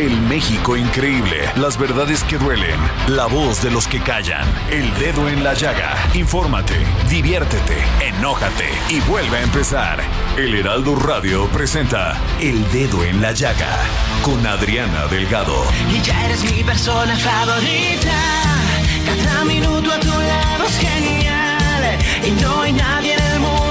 El México increíble, las verdades que duelen, la voz de los que callan, el dedo en la llaga. Infórmate, diviértete, enójate y vuelve a empezar. El Heraldo Radio presenta El Dedo en la Llaga con Adriana Delgado. Y ya eres mi persona favorita. Cada minuto a tu lado es genial. Y no hay nadie en el mundo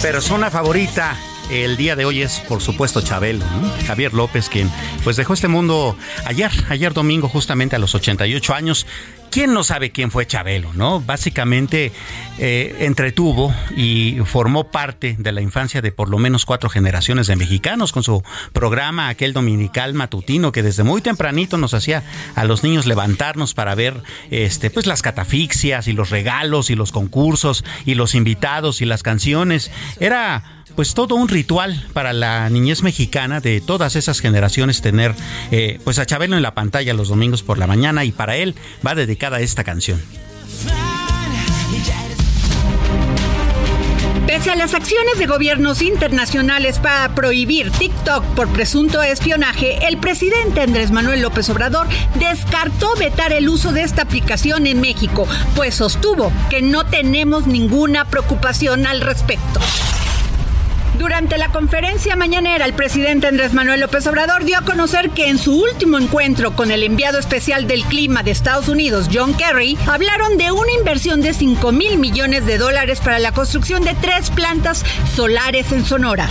Persona favorita el día de hoy es, por supuesto, Chabelo, ¿no? Javier López, quien pues dejó este mundo ayer, ayer domingo, justamente a los 88 años. ¿Quién no sabe quién fue Chabelo, no? Básicamente eh, entretuvo y formó parte de la infancia de por lo menos cuatro generaciones de mexicanos con su programa, aquel dominical matutino que desde muy tempranito nos hacía a los niños levantarnos para ver este, pues las catafixias y los regalos y los concursos y los invitados y las canciones. Era pues todo un ritual para la niñez mexicana de todas esas generaciones tener eh, pues a Chabelo en la pantalla los domingos por la mañana y para él va dedicada esta canción. Pese a las acciones de gobiernos internacionales para prohibir TikTok por presunto espionaje, el presidente Andrés Manuel López Obrador descartó vetar el uso de esta aplicación en México, pues sostuvo que no tenemos ninguna preocupación al respecto. Durante la conferencia mañanera, el presidente Andrés Manuel López Obrador dio a conocer que en su último encuentro con el enviado especial del clima de Estados Unidos, John Kerry, hablaron de una inversión de 5 mil millones de dólares para la construcción de tres plantas solares en Sonora.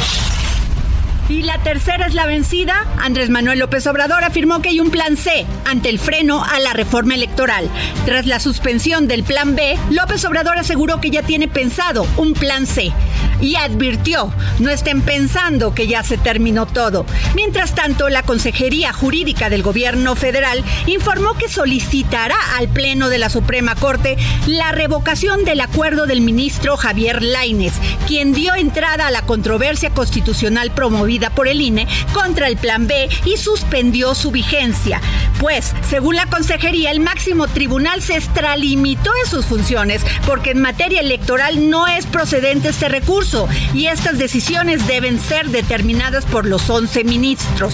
Y la tercera es la vencida. Andrés Manuel López Obrador afirmó que hay un plan C ante el freno a la reforma electoral. Tras la suspensión del plan B, López Obrador aseguró que ya tiene pensado un plan C y advirtió, no estén pensando que ya se terminó todo. Mientras tanto, la Consejería Jurídica del Gobierno Federal informó que solicitará al Pleno de la Suprema Corte la revocación del acuerdo del ministro Javier Laines, quien dio entrada a la controversia constitucional promovida por el INE contra el Plan B y suspendió su vigencia. Pues, según la consejería, el máximo tribunal se extralimitó en sus funciones porque en materia electoral no es procedente este recurso y estas decisiones deben ser determinadas por los 11 ministros.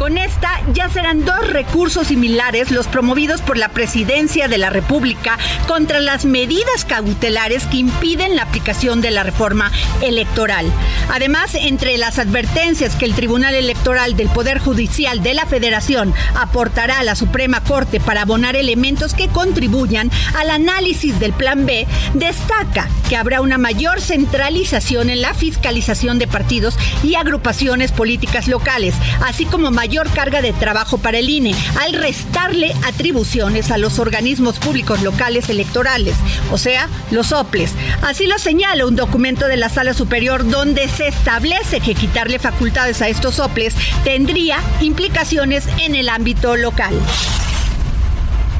Con esta ya serán dos recursos similares los promovidos por la Presidencia de la República contra las medidas cautelares que impiden la aplicación de la reforma electoral. Además, entre las advertencias que el Tribunal Electoral del Poder Judicial de la Federación aportará a la Suprema Corte para abonar elementos que contribuyan al análisis del Plan B, destaca que habrá una mayor centralización en la fiscalización de partidos y agrupaciones políticas locales, así como mayor carga de trabajo para el INE al restarle atribuciones a los organismos públicos locales electorales, o sea, los OPLES. Así lo señala un documento de la Sala Superior donde se establece que quitarle facultades a estos OPLES tendría implicaciones en el ámbito local.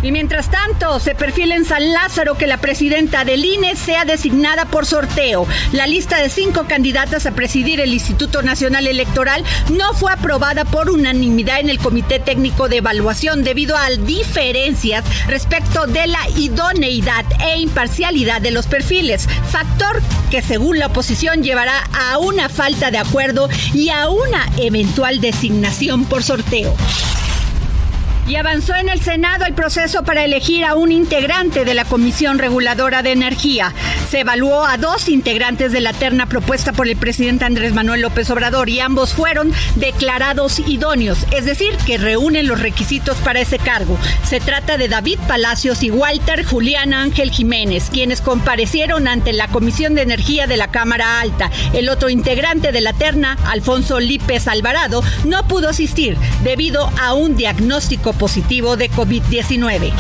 Y mientras tanto, se perfila en San Lázaro que la presidenta del INE sea designada por sorteo. La lista de cinco candidatas a presidir el Instituto Nacional Electoral no fue aprobada por unanimidad en el Comité Técnico de Evaluación debido a diferencias respecto de la idoneidad e imparcialidad de los perfiles, factor que según la oposición llevará a una falta de acuerdo y a una eventual designación por sorteo y avanzó en el Senado el proceso para elegir a un integrante de la Comisión Reguladora de Energía. Se evaluó a dos integrantes de la terna propuesta por el presidente Andrés Manuel López Obrador y ambos fueron declarados idóneos, es decir, que reúnen los requisitos para ese cargo. Se trata de David Palacios y Walter Julián Ángel Jiménez, quienes comparecieron ante la Comisión de Energía de la Cámara Alta. El otro integrante de la terna, Alfonso Lípez Alvarado, no pudo asistir debido a un diagnóstico positivo de COVID-19.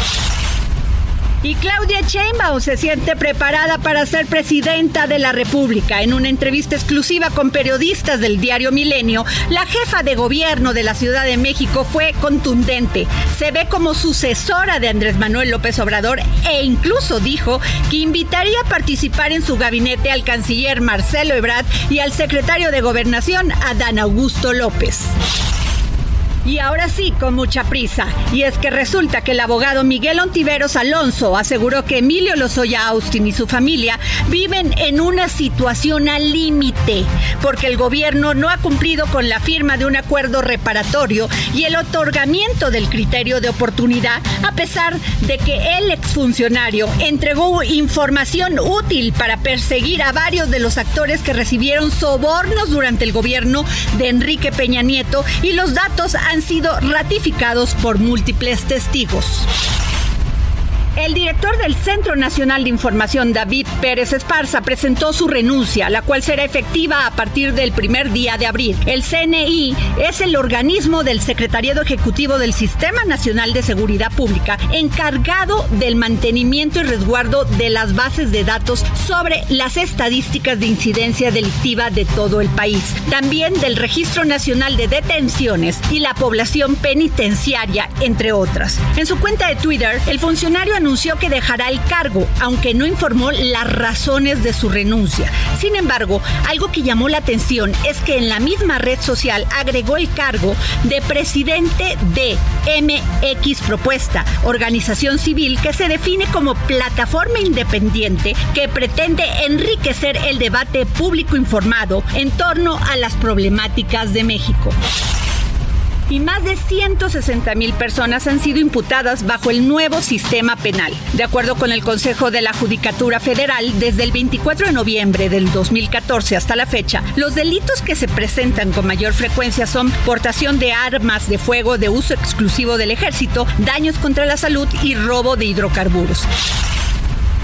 Y Claudia Sheinbaum se siente preparada para ser presidenta de la República. En una entrevista exclusiva con periodistas del diario Milenio, la jefa de gobierno de la Ciudad de México fue contundente. Se ve como sucesora de Andrés Manuel López Obrador e incluso dijo que invitaría a participar en su gabinete al canciller Marcelo Ebrard y al secretario de Gobernación Adán Augusto López. Y ahora sí, con mucha prisa. Y es que resulta que el abogado Miguel Ontiveros Alonso aseguró que Emilio Lozoya Austin y su familia viven en una situación al límite, porque el gobierno no ha cumplido con la firma de un acuerdo reparatorio y el otorgamiento del criterio de oportunidad, a pesar de que el exfuncionario entregó información útil para perseguir a varios de los actores que recibieron sobornos durante el gobierno de Enrique Peña Nieto y los datos han sido ratificados por múltiples testigos. El director del Centro Nacional de Información, David Pérez Esparza, presentó su renuncia, la cual será efectiva a partir del primer día de abril. El CNI es el organismo del Secretariado Ejecutivo del Sistema Nacional de Seguridad Pública encargado del mantenimiento y resguardo de las bases de datos sobre las estadísticas de incidencia delictiva de todo el país. También del Registro Nacional de Detenciones y la población penitenciaria, entre otras. En su cuenta de Twitter, el funcionario anunció que dejará el cargo, aunque no informó las razones de su renuncia. Sin embargo, algo que llamó la atención es que en la misma red social agregó el cargo de presidente de MX Propuesta, organización civil que se define como plataforma independiente que pretende enriquecer el debate público informado en torno a las problemáticas de México y más de 160 mil personas han sido imputadas bajo el nuevo sistema penal. De acuerdo con el Consejo de la Judicatura Federal, desde el 24 de noviembre del 2014 hasta la fecha, los delitos que se presentan con mayor frecuencia son portación de armas de fuego de uso exclusivo del ejército, daños contra la salud y robo de hidrocarburos.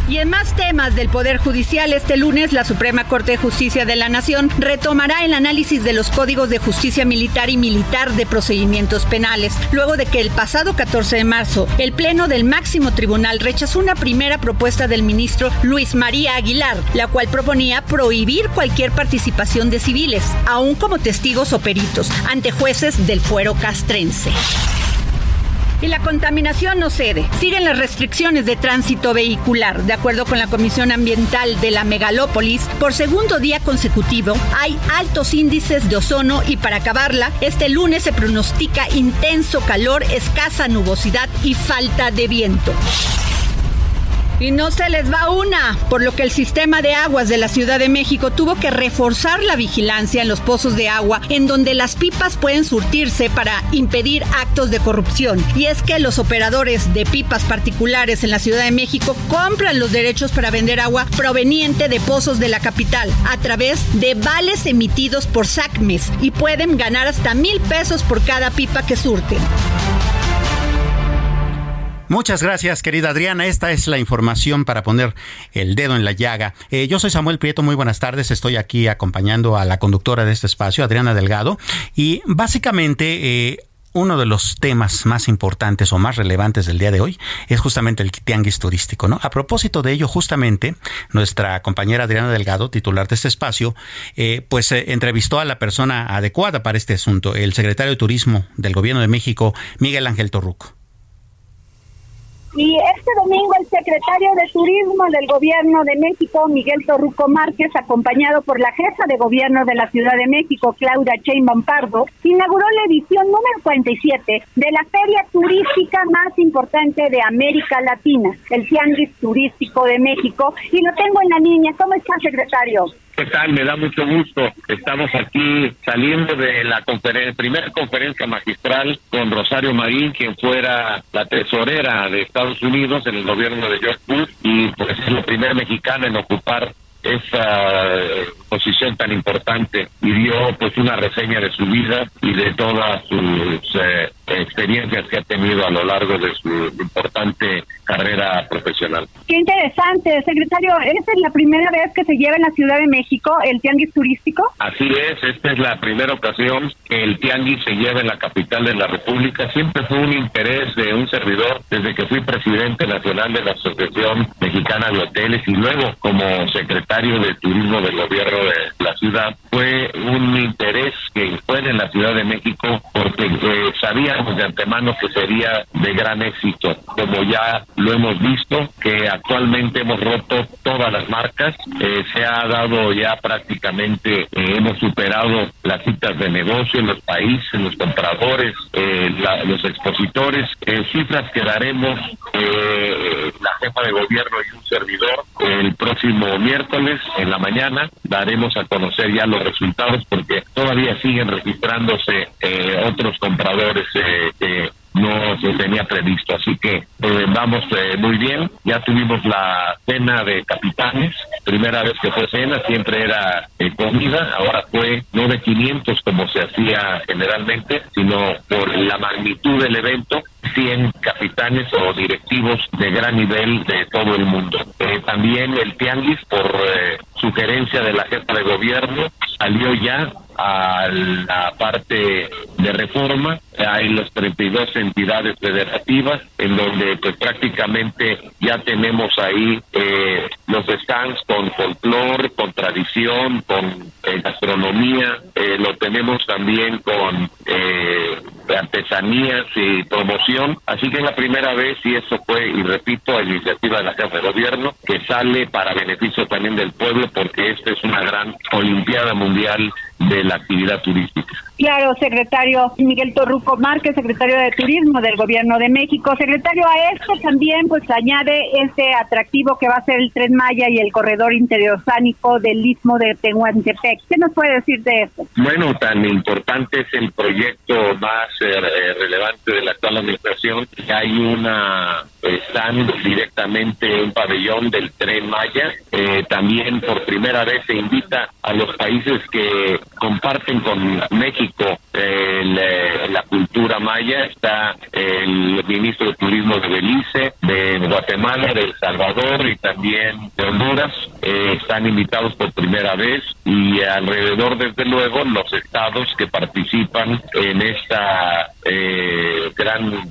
Y en más temas del Poder Judicial, este lunes la Suprema Corte de Justicia de la Nación retomará el análisis de los códigos de justicia militar y militar de procedimientos penales, luego de que el pasado 14 de marzo el Pleno del Máximo Tribunal rechazó una primera propuesta del ministro Luis María Aguilar, la cual proponía prohibir cualquier participación de civiles, aun como testigos o peritos, ante jueces del fuero castrense. Y la contaminación no cede. Siguen las restricciones de tránsito vehicular. De acuerdo con la Comisión Ambiental de la Megalópolis, por segundo día consecutivo hay altos índices de ozono y para acabarla, este lunes se pronostica intenso calor, escasa nubosidad y falta de viento. Y no se les va una, por lo que el sistema de aguas de la Ciudad de México tuvo que reforzar la vigilancia en los pozos de agua en donde las pipas pueden surtirse para impedir actos de corrupción. Y es que los operadores de pipas particulares en la Ciudad de México compran los derechos para vender agua proveniente de pozos de la capital a través de vales emitidos por SACMES y pueden ganar hasta mil pesos por cada pipa que surten. Muchas gracias, querida Adriana. Esta es la información para poner el dedo en la llaga. Eh, yo soy Samuel Prieto, muy buenas tardes. Estoy aquí acompañando a la conductora de este espacio, Adriana Delgado. Y básicamente... Eh, uno de los temas más importantes o más relevantes del día de hoy es justamente el tianguis turístico, ¿no? A propósito de ello, justamente, nuestra compañera Adriana Delgado, titular de este espacio, eh, pues entrevistó a la persona adecuada para este asunto, el secretario de Turismo del Gobierno de México, Miguel Ángel Torruco. Y este domingo el secretario de Turismo del Gobierno de México, Miguel Torruco Márquez, acompañado por la jefa de gobierno de la Ciudad de México, Claudia Sheinbaum Pardo, inauguró la edición número 47 de la feria turística más importante de América Latina, el Tianguis Turístico de México. Y lo tengo en la línea. ¿Cómo está, secretario? ¿Qué tal? Me da mucho gusto. Estamos aquí saliendo de la primera conferencia magistral con Rosario Marín, quien fuera la tesorera de Estados Unidos en el gobierno de George Bush y pues es la primera mexicana en ocupar esa posición tan importante y dio pues una reseña de su vida y de todas sus eh, experiencias que ha tenido a lo largo de su importante carrera profesional. Qué interesante, secretario. ¿Esta es la primera vez que se lleva en la Ciudad de México el tianguis turístico? Así es, esta es la primera ocasión que el tianguis se lleva en la capital de la República. Siempre fue un interés de un servidor desde que fui presidente nacional de la Asociación Mexicana de Hoteles y luego como secretario de Turismo del gobierno de la ciudad. Fue un interés que fue en la Ciudad de México porque eh, sabíamos de antemano que sería de gran éxito, como ya lo hemos visto, que actualmente hemos roto todas las marcas, eh, se ha dado ya prácticamente, eh, hemos superado las citas de negocio los países, los compradores, eh, los expositores, cifras que daremos la jefa de gobierno y un servidor el próximo miércoles en la mañana, daremos a conocer ya los resultados porque todavía siguen registrándose otros compradores no se tenía previsto. Así que eh, vamos eh, muy bien. Ya tuvimos la cena de capitanes. Primera vez que fue cena, siempre era eh, comida. Ahora fue no de 500 como se hacía generalmente, sino por la magnitud del evento. 100 capitanes o directivos de gran nivel de todo el mundo. también el Tianguis, por sugerencia de la jefa de gobierno, salió ya a la parte de reforma. Hay las 32 entidades federativas en donde pues prácticamente ya tenemos ahí eh, los stands con folclore, con tradición, con eh, gastronomía. Eh, lo tenemos también con artesanías y promoción. Así que es la primera vez, y eso fue, y repito, iniciativa de la Jefa de Gobierno, que sale para beneficio también del pueblo, porque esta es una gran Olimpiada Mundial de la actividad turística. Claro, secretario Miguel Torruco Márquez, secretario de Turismo del Gobierno de México. Secretario, a esto también pues añade este atractivo que va a ser el Tren Maya y el corredor interoceánico del Istmo de Tehuantepec. ¿Qué nos puede decir de esto? Bueno, tan importante es el proyecto más eh, relevante de la actual administración. Hay una están directamente un pabellón del Tren Maya. Eh, también por primera vez se invita a los países que comparten con México eh, la cultura maya. Está el ministro de Turismo de Belice, de Guatemala, de El Salvador y también de Honduras. Eh, están invitados por primera vez y alrededor, desde luego, los estados que participan en esta eh, gran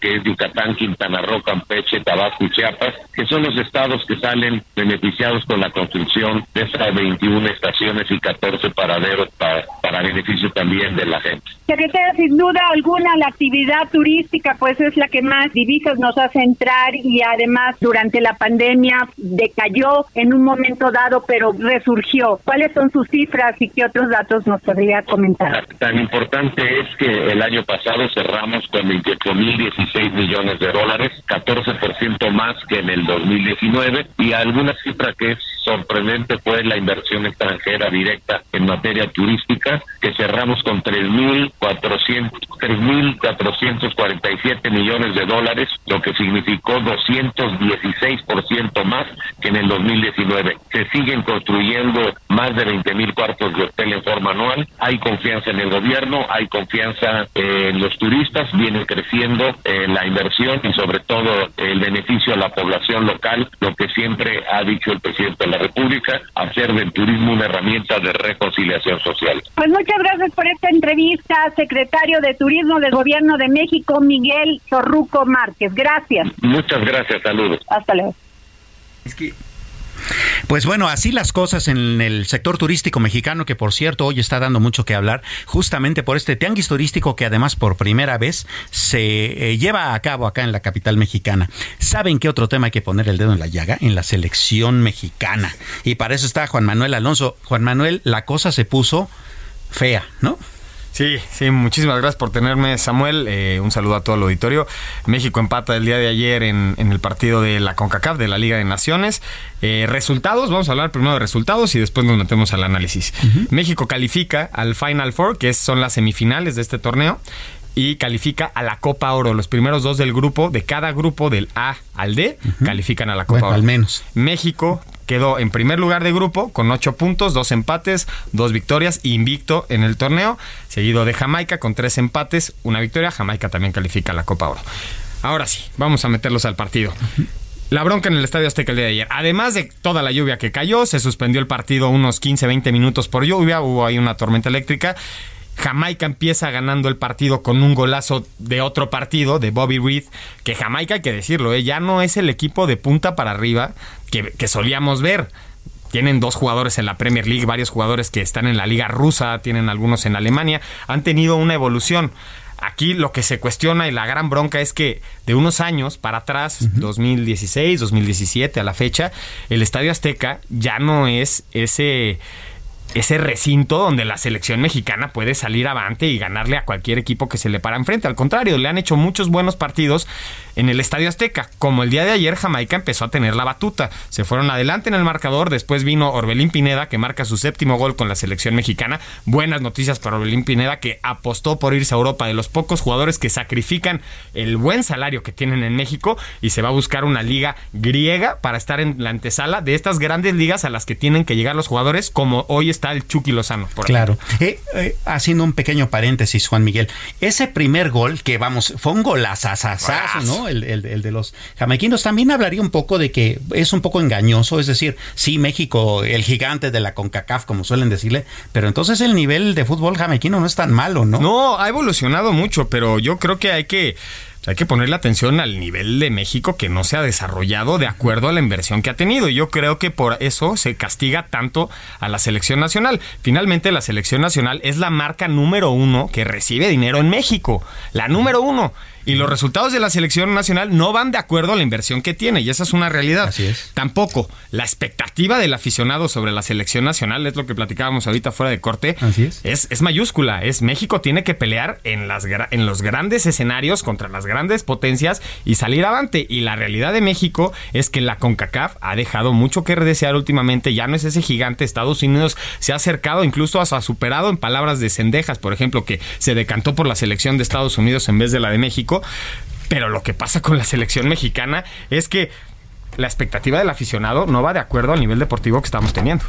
que es Yucatán, Quintana Roo, Campeche, Tabasco y Chiapas, que son los estados que salen beneficiados con la construcción de estas 21 estaciones y 14 paraderos para, para beneficio también de la gente. Secretaria, sin duda alguna, la actividad turística pues es la que más divisas nos hace entrar y además durante la pandemia decayó en un momento dado, pero resurgió. ¿Cuáles son sus cifras y qué otros datos nos podría comentar? Tan importante es que el año pasado cerramos con 28.016 millones de dólares, 14% más que en el 2019 y alguna cifra que es sorprendente fue la inversión extranjera directa en materia turística, que cerramos con 3.447 millones de dólares, lo que significó 216% más que en el 2019. Se siguen construyendo más de 20.000 cuartos de hotel en forma anual, hay confianza en el gobierno, hay confianza en los turistas, viene creciendo eh, la inversión y sobre todo el beneficio a la población local, lo que siempre ha dicho el presidente la República, hacer del turismo una herramienta de reconciliación social. Pues muchas gracias por esta entrevista, secretario de Turismo del Gobierno de México, Miguel Torruco Márquez. Gracias. Muchas gracias, saludos. Hasta luego. Es que Pues bueno, así las cosas en el sector turístico mexicano, que por cierto hoy está dando mucho que hablar, justamente por este tianguis turístico que además por primera vez se eh, lleva a cabo acá en la capital mexicana. ¿Saben qué otro tema hay que poner el dedo en la llaga? En la selección mexicana. Y para eso está Juan Manuel Alonso. Juan Manuel, la cosa se puso fea, ¿no? Sí, sí, muchísimas gracias por tenerme, Samuel. Eh, un saludo a todo el auditorio. México empata el día de ayer en, el partido de la CONCACAF, de la Liga de Naciones. Eh, resultados, vamos a hablar primero de resultados y después nos metemos al análisis. México califica al Final Four, que son las semifinales de este torneo y califica a la Copa Oro. Los primeros dos del grupo, de cada grupo del A al D, califican a la Copa Oro. Al menos. México quedó en primer lugar de grupo con ocho puntos, dos empates, dos victorias, invicto en el torneo, seguido de Jamaica con tres empates, una victoria. Jamaica también califica a la Copa Oro. Ahora sí, vamos a meterlos al partido. La bronca en el Estadio Azteca el día de ayer. Además de toda la lluvia que cayó, se suspendió el partido unos 15-20 minutos por lluvia, hubo ahí una tormenta eléctrica Jamaica empieza ganando el partido con un golazo de otro partido, de Bobby Reed, que Jamaica, hay que decirlo, ¿eh? ya no es el equipo de punta para arriba que, que solíamos ver tienen dos jugadores en la Premier League, varios jugadores que están en la liga rusa, tienen algunos en Alemania, han tenido una evolución. Aquí lo que se cuestiona y la gran bronca es que de unos años para atrás, 2016, 2017 a la fecha, el Estadio Azteca ya no es ese ese recinto donde la selección mexicana puede salir avante y ganarle a cualquier equipo que se le para enfrente. Al contrario, le han hecho muchos buenos partidos en el Estadio Azteca. Como el día de ayer, Jamaica empezó a tener la batuta. Se fueron adelante en el marcador. Después vino Orbelín Pineda, que marca su séptimo gol con la selección mexicana. Buenas noticias para Orbelín Pineda, que apostó por irse a Europa de los pocos jugadores que sacrifican el buen salario que tienen en México y se va a buscar una liga griega para estar en la antesala de estas grandes ligas a las que tienen que llegar los jugadores, como hoy está el Chucky Lozano. Por claro. Eh, eh, haciendo un pequeño paréntesis, Juan Miguel, ese primer gol que vamos, fue un golazo, ¿no? El, de los jamaiquinos, también hablaría un poco de que es un poco engañoso, es decir, sí, México, el gigante de la CONCACAF, como suelen decirle, pero entonces el nivel de fútbol jamaiquino no es tan malo, ¿no? No, ha evolucionado mucho, pero yo creo que hay que hay que ponerle atención al nivel de México que no se ha desarrollado de acuerdo a la inversión que ha tenido. Yo creo que por eso se castiga tanto a la selección nacional. Finalmente, la selección nacional es la marca número uno que recibe dinero en México. La número uno. Y los resultados de la selección nacional no van de acuerdo a la inversión que tiene, y esa es una realidad. Así es. Tampoco la expectativa del aficionado sobre la selección nacional, es lo que platicábamos ahorita fuera de corte, Así es. es. mayúscula. Es México tiene que pelear en, las, en los grandes escenarios contra las grandes potencias y salir avante. Y la realidad de México es que la CONCACAF ha dejado mucho que desear últimamente. Ya no es ese gigante. Estados Unidos se ha acercado, incluso ha superado en palabras de Cendejas, por ejemplo, que se decantó por la selección de Estados Unidos en vez de la de México pero lo que pasa con la selección mexicana es que la expectativa del aficionado no va de acuerdo al nivel deportivo que estamos teniendo.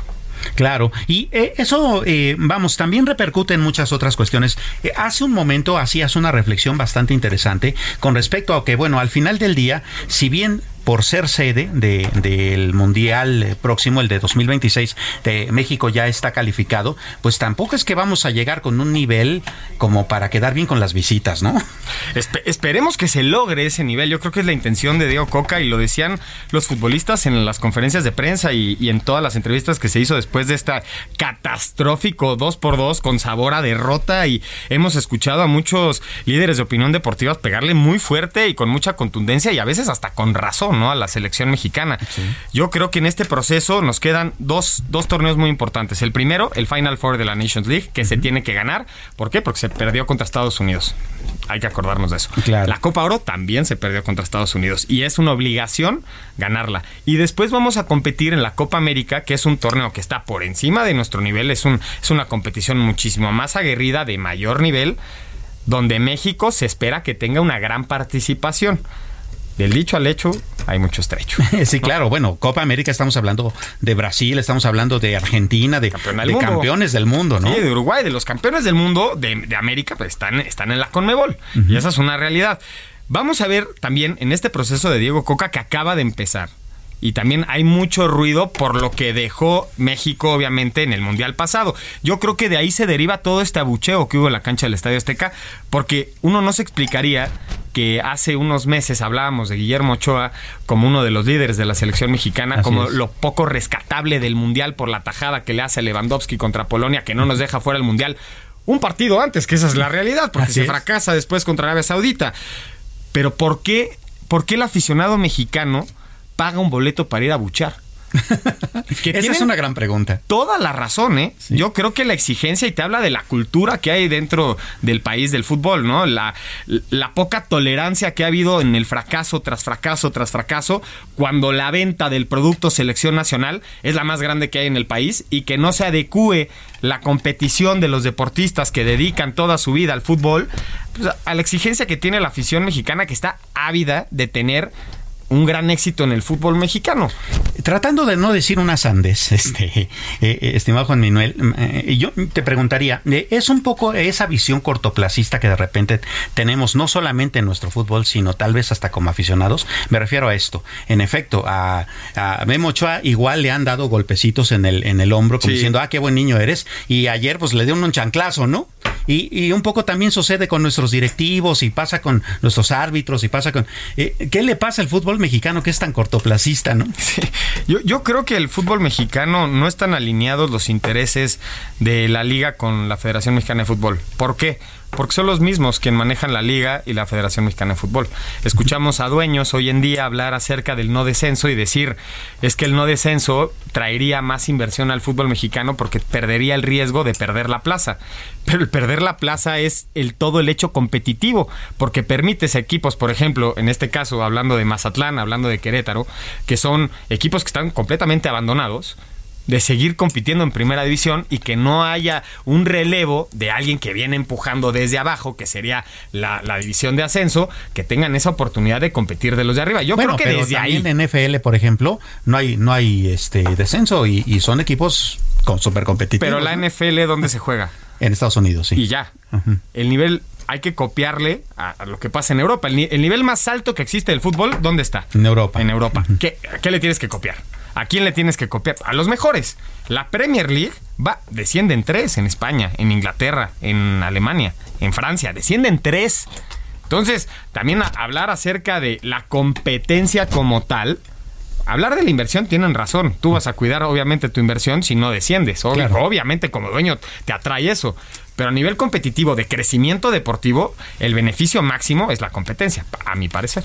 Claro, y eh, eso, eh, vamos, también repercute en muchas otras cuestiones. Eh, hace un momento hacías una reflexión bastante interesante con respecto a que, bueno, al final del día, si bien por ser sede del Mundial eh, próximo, el de 2026, de México ya está calificado, pues tampoco es que vamos a llegar con un nivel como para quedar bien con las visitas, ¿no? esperemos que se logre ese nivel. Yo creo que es la intención de Diego Coca y lo decían los futbolistas en las conferencias de prensa y, en todas las entrevistas que se hizo después de esta catastrófico 2 por 2 con sabor a derrota y hemos escuchado a muchos líderes de opinión deportiva pegarle muy fuerte y con mucha contundencia y a veces hasta con razón ¿no? A la selección mexicana. Yo creo que en este proceso nos quedan dos, dos, torneos muy importantes. El primero, el Final Four de la Nations League, que se tiene que ganar. ¿Por qué? Porque se perdió contra Estados Unidos. Hay que acordarnos de eso. La Copa Oro también se perdió contra Estados Unidos y es una obligación ganarla. Y después vamos a competir en la Copa América, que es un torneo que está por encima de nuestro nivel. Es, un, es una competición muchísimo más aguerrida, de mayor nivel, donde México se espera que tenga una gran participación del dicho al hecho hay mucho estrecho. sí, claro. Bueno, Copa América estamos hablando de Brasil, estamos hablando de Argentina, de, campeones del mundo, ¿no? Sí, de Uruguay, de los campeones del mundo de, América, pues están, están en la Conmebol. Y esa es una realidad. Vamos a ver también en este proceso de Diego Coca que acaba de empezar. Y también hay mucho ruido por lo que dejó México, obviamente, en el Mundial pasado. Yo creo que de ahí se deriva todo este abucheo que hubo en la cancha del Estadio Azteca, porque uno no se explicaría que hace unos meses hablábamos de Guillermo Ochoa como uno de los líderes de la selección mexicana, Así como es. lo poco rescatable del Mundial por la tajada que le hace Lewandowski contra Polonia, que no nos deja fuera el Mundial. Un partido antes, que esa es la realidad, porque Así se es. fracasa después contra Arabia Saudita. Pero ¿por qué, ¿por qué el aficionado mexicano paga un boleto para ir a buchar? Que Esa es una gran pregunta. toda la razón, ¿eh? Yo creo que la exigencia, y te habla de la cultura que hay dentro del país del fútbol, ¿no? La, la poca tolerancia que ha habido en el fracaso tras fracaso tras fracaso, cuando la venta del producto selección nacional es la más grande que hay en el país y que no se adecue la competición de los deportistas que dedican toda su vida al fútbol pues, a la exigencia que tiene la afición mexicana que está ávida de tener un gran éxito en el fútbol mexicano. Tratando de no decir una sandez, este, eh, eh, estimado Juan Manuel, eh, yo te preguntaría, eh, es un poco esa visión cortoplacista que de repente tenemos, no solamente en nuestro fútbol, sino tal vez hasta como aficionados. Me refiero a esto. En efecto, a, a Memo Ochoa igual le han dado golpecitos en el, en el hombro, como Sí. diciendo, ah, qué buen niño eres. Y ayer pues le dio un chanclazo, ¿no? Y, y un poco también sucede con nuestros directivos y pasa con nuestros árbitros y pasa con... eh, ¿Qué le pasa al fútbol mexicano que es tan cortoplacista, no? Yo, yo creo que el fútbol mexicano no están alineados los intereses de la liga con la Federación Mexicana de Fútbol. ¿Por qué? Porque son los mismos quien manejan la liga y la Federación Mexicana de Fútbol. Escuchamos a dueños hoy en día hablar acerca del no descenso y decir es que el no descenso traería más inversión al fútbol mexicano porque perdería el riesgo de perder la plaza. Pero el perder la plaza es el todo el hecho competitivo, porque permites a equipos, por ejemplo, en este caso hablando de Mazatlán, hablando de Querétaro, que son equipos que están completamente abandonados, de seguir compitiendo en primera división y que no haya un relevo de alguien que viene empujando desde abajo, que sería la, la división de ascenso, que tengan esa oportunidad de competir de los de arriba. Yo bueno, creo que pero desde ahí... en NFL, por ejemplo, no hay, no hay este descenso y, y son equipos con súper competitivos. Pero la. NFL, ¿dónde se juega? En Estados Unidos, sí. Y ya. El nivel hay que copiarle a, a lo que pasa en Europa. El, el nivel más alto que existe del fútbol, ¿dónde está? En Europa. En Europa. ¿Qué, qué le tienes que copiar? ¿A quién le tienes que copiar? A los mejores. La Premier League va, descienden tres en España, en Inglaterra, en Alemania, en Francia. Descienden tres. Entonces, también hablar acerca de la competencia como tal. Hablar de la inversión tienen razón. Tú vas a cuidar obviamente tu inversión si no desciendes. Obvio- Claro. Obviamente como dueño te atrae eso. Pero a nivel competitivo de crecimiento deportivo, el beneficio máximo es la competencia, a mi parecer.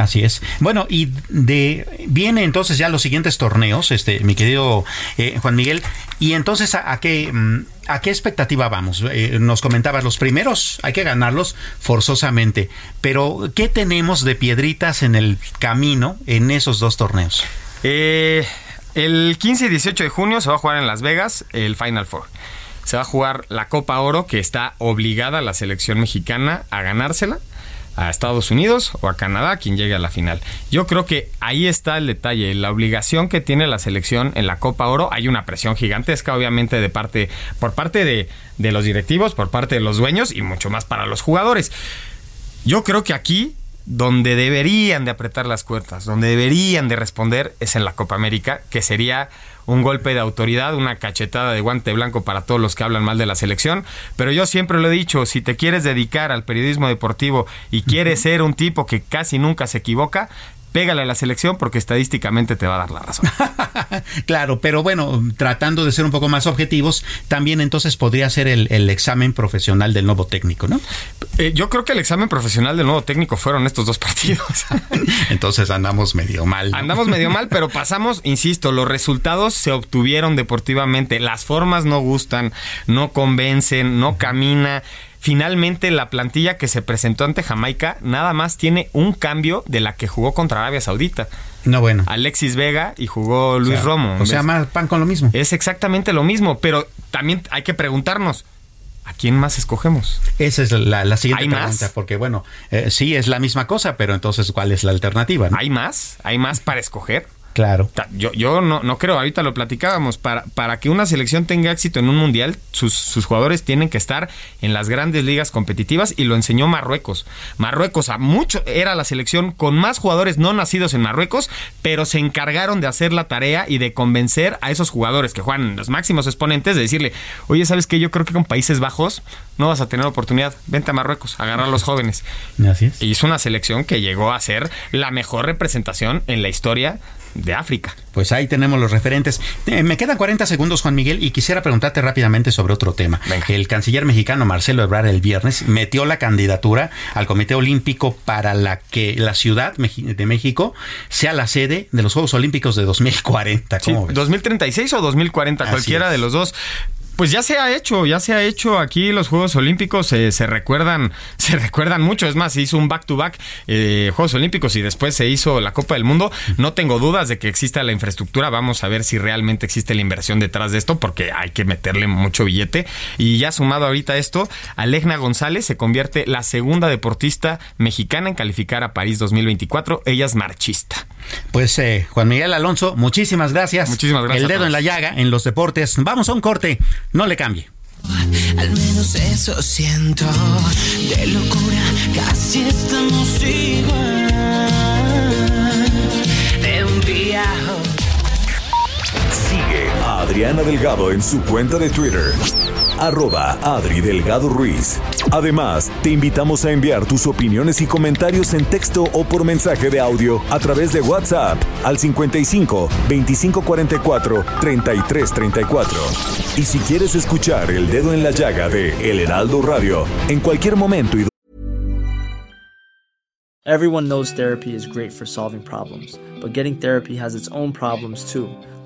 Así es. Bueno, y de viene entonces ya los siguientes torneos, este, mi querido eh, Juan Miguel. Y entonces, ¿a, qué mm, a qué expectativa vamos? Eh, nos comentabas los primeros, hay que ganarlos forzosamente. Pero ¿qué tenemos de piedritas en el camino en esos dos torneos? Eh, el 15 y 18 de junio se va a jugar en Las Vegas el Final Four. Se va a jugar la Copa Oro que está obligada la selección mexicana a ganársela a Estados Unidos o a Canadá quien llegue a la final. Yo creo que ahí está el detalle, la obligación que tiene la selección en la Copa Oro. Hay una presión gigantesca obviamente de parte por parte de, de los directivos, por parte de los dueños y mucho más para los jugadores. Yo creo que aquí donde deberían de apretar las cuerdas, donde deberían de responder es en la Copa América, que sería un golpe de autoridad, una cachetada de guante blanco para todos los que hablan mal de la selección. Pero yo siempre lo he dicho, si te quieres dedicar al periodismo deportivo y quieres ser un tipo que casi nunca se equivoca, pégale a la selección porque estadísticamente te va a dar la razón. Claro, pero bueno, tratando de ser un poco más objetivos, también entonces podría ser el, el examen profesional del nuevo técnico, ¿no? Eh, yo creo que el examen profesional del nuevo técnico fueron estos dos partidos. Entonces andamos medio mal. ¿no? Andamos medio mal, pero pasamos, insisto, los resultados se obtuvieron deportivamente. Las formas no gustan, no convencen, no camina. Finalmente, la plantilla que se presentó ante Jamaica nada más tiene un cambio de la que jugó contra Arabia Saudita. No, bueno. Alexis Vega y jugó Luis O sea, Romo. O sea, más pan con lo mismo. Es exactamente lo mismo, pero también hay que preguntarnos, ¿a quién más escogemos? Esa es la, la siguiente pregunta, porque bueno, eh, sí es la misma cosa, pero entonces, ¿cuál es la alternativa? no? ¿Hay más? ¿Hay más para escoger? Claro. Yo, yo no, no creo, ahorita lo platicábamos, para, para que una selección tenga éxito en un mundial, sus, sus jugadores tienen que estar en las grandes ligas competitivas y lo enseñó Marruecos. Marruecos a mucho era la selección con más jugadores no nacidos en Marruecos, pero se encargaron de hacer la tarea y de convencer a esos jugadores que juegan los máximos exponentes de decirle, oye, ¿sabes qué? Yo creo que con Países Bajos no vas a tener oportunidad. Vente a Marruecos, a agarrar a los jóvenes. Así es. Y es una selección que llegó a ser la mejor representación en la historia de África. Pues ahí tenemos los referentes. Eh, me quedan 40 segundos, Juan Miguel, y quisiera preguntarte rápidamente sobre otro tema. Venga. El canciller mexicano Marcelo Ebrard el viernes metió la candidatura al Comité Olímpico para la que la Ciudad de México sea la sede de los Juegos Olímpicos de 2040. Sí, ¿Cómo ves? 2036 o 2040, Así cualquiera es. de los dos. Pues ya se ha hecho, ya se ha hecho aquí los Juegos Olímpicos, se, se recuerdan, se recuerdan mucho. Es más, se hizo un back to back eh, Juegos Olímpicos y después se hizo la Copa del Mundo. No tengo dudas de que exista la infraestructura. Vamos a ver si realmente existe la inversión detrás de esto, porque hay que meterle mucho billete. Y ya sumado ahorita a esto, Alegna González se convierte la segunda deportista mexicana en calificar a París 2024. Ella es marchista. Pues eh, Juan Miguel Alonso, muchísimas gracias. Muchísimas gracias El dedo en la llaga en los deportes. Vamos a un corte. No le cambie. Al menos eso siento. De locura casi estamos igual. Adriana Delgado en su cuenta de Twitter. Arroba Adri Delgado Ruiz. Además, te invitamos a enviar tus opiniones y comentarios en texto o por mensaje de audio a través de WhatsApp al 55 2544 3334. Y si quieres escuchar El Dedo en la Llaga de El Heraldo Radio en cualquier momento y Everyone knows therapy is great for solving problems, but getting therapy has its own problems too,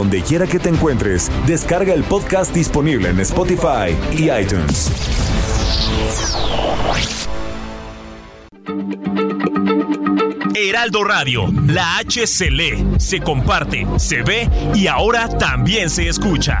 donde quiera que te encuentres, descarga el podcast disponible en Spotify y iTunes. Heraldo Radio, la H se lee, se comparte, se ve y ahora también se escucha.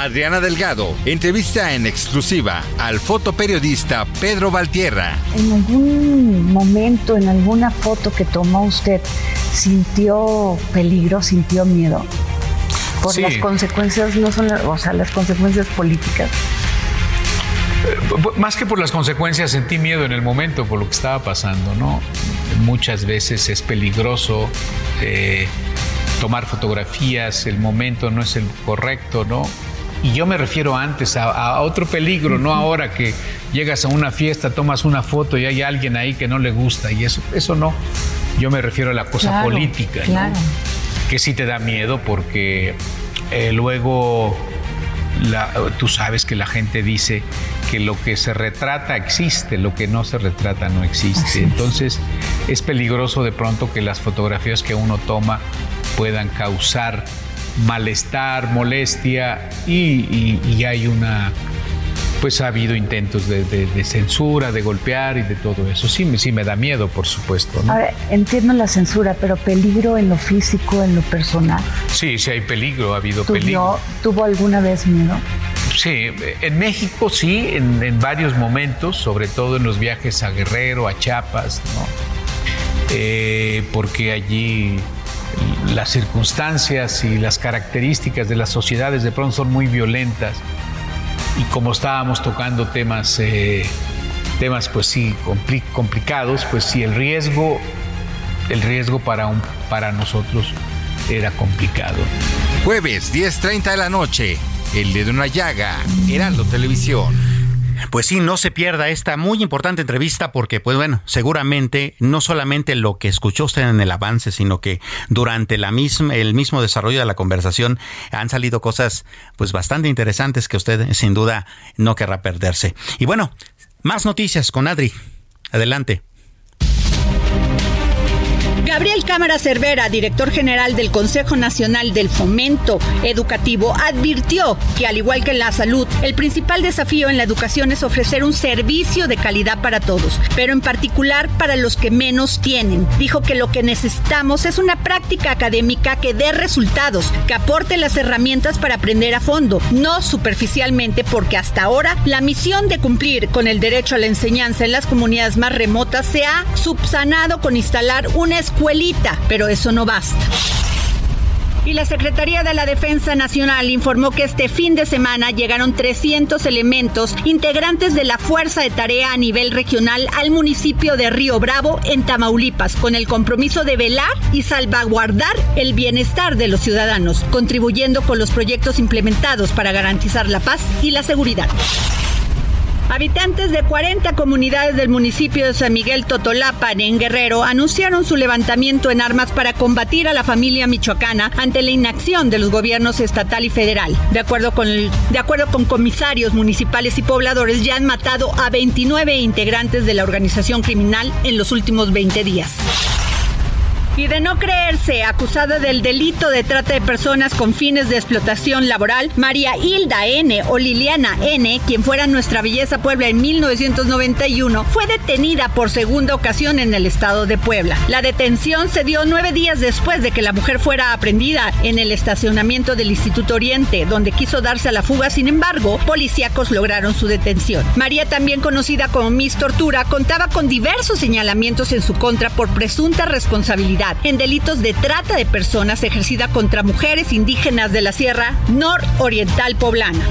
Adriana Delgado entrevista en exclusiva al fotoperiodista Pedro Valtierra. ¿En algún momento, en alguna foto que tomó usted, sintió peligro, sintió miedo? Por Sí. las consecuencias, no son, o sea, las consecuencias políticas. Más que por las consecuencias, sentí miedo en el momento por lo que estaba pasando, ¿no? Muchas veces es peligroso eh, tomar fotografías, el momento no es el correcto, ¿no? Y yo me refiero antes a, a otro peligro, no ahora que llegas a una fiesta, tomas una foto y hay alguien ahí que no le gusta y eso, eso no. Yo me refiero a la cosa Claro, política, ¿no? claro. que sí te da miedo porque eh, luego la- tú sabes que la gente dice que lo que se retrata existe, lo que no se retrata no existe. Entonces es peligroso de pronto que las fotografías que uno toma puedan causar malestar, molestia y, y- y hay una... Pues ha habido intentos de, de- de censura, de golpear y de todo eso. Sí, me- sí me da miedo, por supuesto. ¿no? Ahora, entiendo la censura, pero peligro en lo físico, en lo personal. Sí, sí hay peligro, ha habido peligro. ¿Tuvo, ¿Tuvo alguna vez miedo? Sí, en México sí, en, en varios momentos, sobre todo en los viajes a Guerrero, a Chiapas, ¿no? Eh, porque allí las circunstancias y las características de las sociedades de pronto son muy violentas y como estábamos tocando temas, eh, temas pues sí, compli- complicados, pues sí, el riesgo, el riesgo para, un, para nosotros era complicado. Jueves 10.30 de la noche. El dedo en la llaga. Heraldo Televisión. Pues sí, no se pierda esta muy importante entrevista porque, pues bueno, seguramente no solamente lo que escuchó usted en el avance, sino que durante la misma, el mismo desarrollo de la conversación han salido cosas pues bastante interesantes que usted sin duda no querrá perderse. Y bueno, más noticias con Adri. Adelante. Gabriel Cámara Cervera, director general del Consejo Nacional del Fomento Educativo, advirtió que al igual que en la salud, el principal desafío en la educación es ofrecer un servicio de calidad para todos, pero en particular para los que menos tienen. Dijo que lo que necesitamos es una práctica académica que dé resultados, que aporte las herramientas para aprender a fondo, no superficialmente, porque hasta ahora la misión de cumplir con el derecho a la enseñanza en las comunidades más remotas se ha subsanado con instalar una escuela pero eso no basta. Y la Secretaría de la Defensa Nacional informó que este fin de semana llegaron 300 elementos integrantes de la Fuerza de Tarea a nivel regional al municipio de Río Bravo, en Tamaulipas, con el compromiso de velar y salvaguardar el bienestar de los ciudadanos, contribuyendo con los proyectos implementados para garantizar la paz y la seguridad. Habitantes de 40 comunidades del municipio de San Miguel Totolapan, en Guerrero, anunciaron su levantamiento en armas para combatir a la familia michoacana ante la inacción de los gobiernos estatal y federal. De acuerdo con, de acuerdo con comisarios municipales y pobladores, ya han matado a 29 integrantes de la organización criminal en los últimos 20 días. Y de no creerse acusada del delito de trata de personas con fines de explotación laboral, María Hilda N. o Liliana N., quien fuera nuestra belleza Puebla en 1991, fue detenida por segunda ocasión en el estado de Puebla. La detención se dio nueve días después de que la mujer fuera aprendida en el estacionamiento del Instituto Oriente, donde quiso darse a la fuga. Sin embargo, policíacos lograron su detención. María, también conocida como Miss Tortura, contaba con diversos señalamientos en su contra por presunta responsabilidad en delitos de trata de personas ejercida contra mujeres indígenas de la Sierra Nororiental Poblana.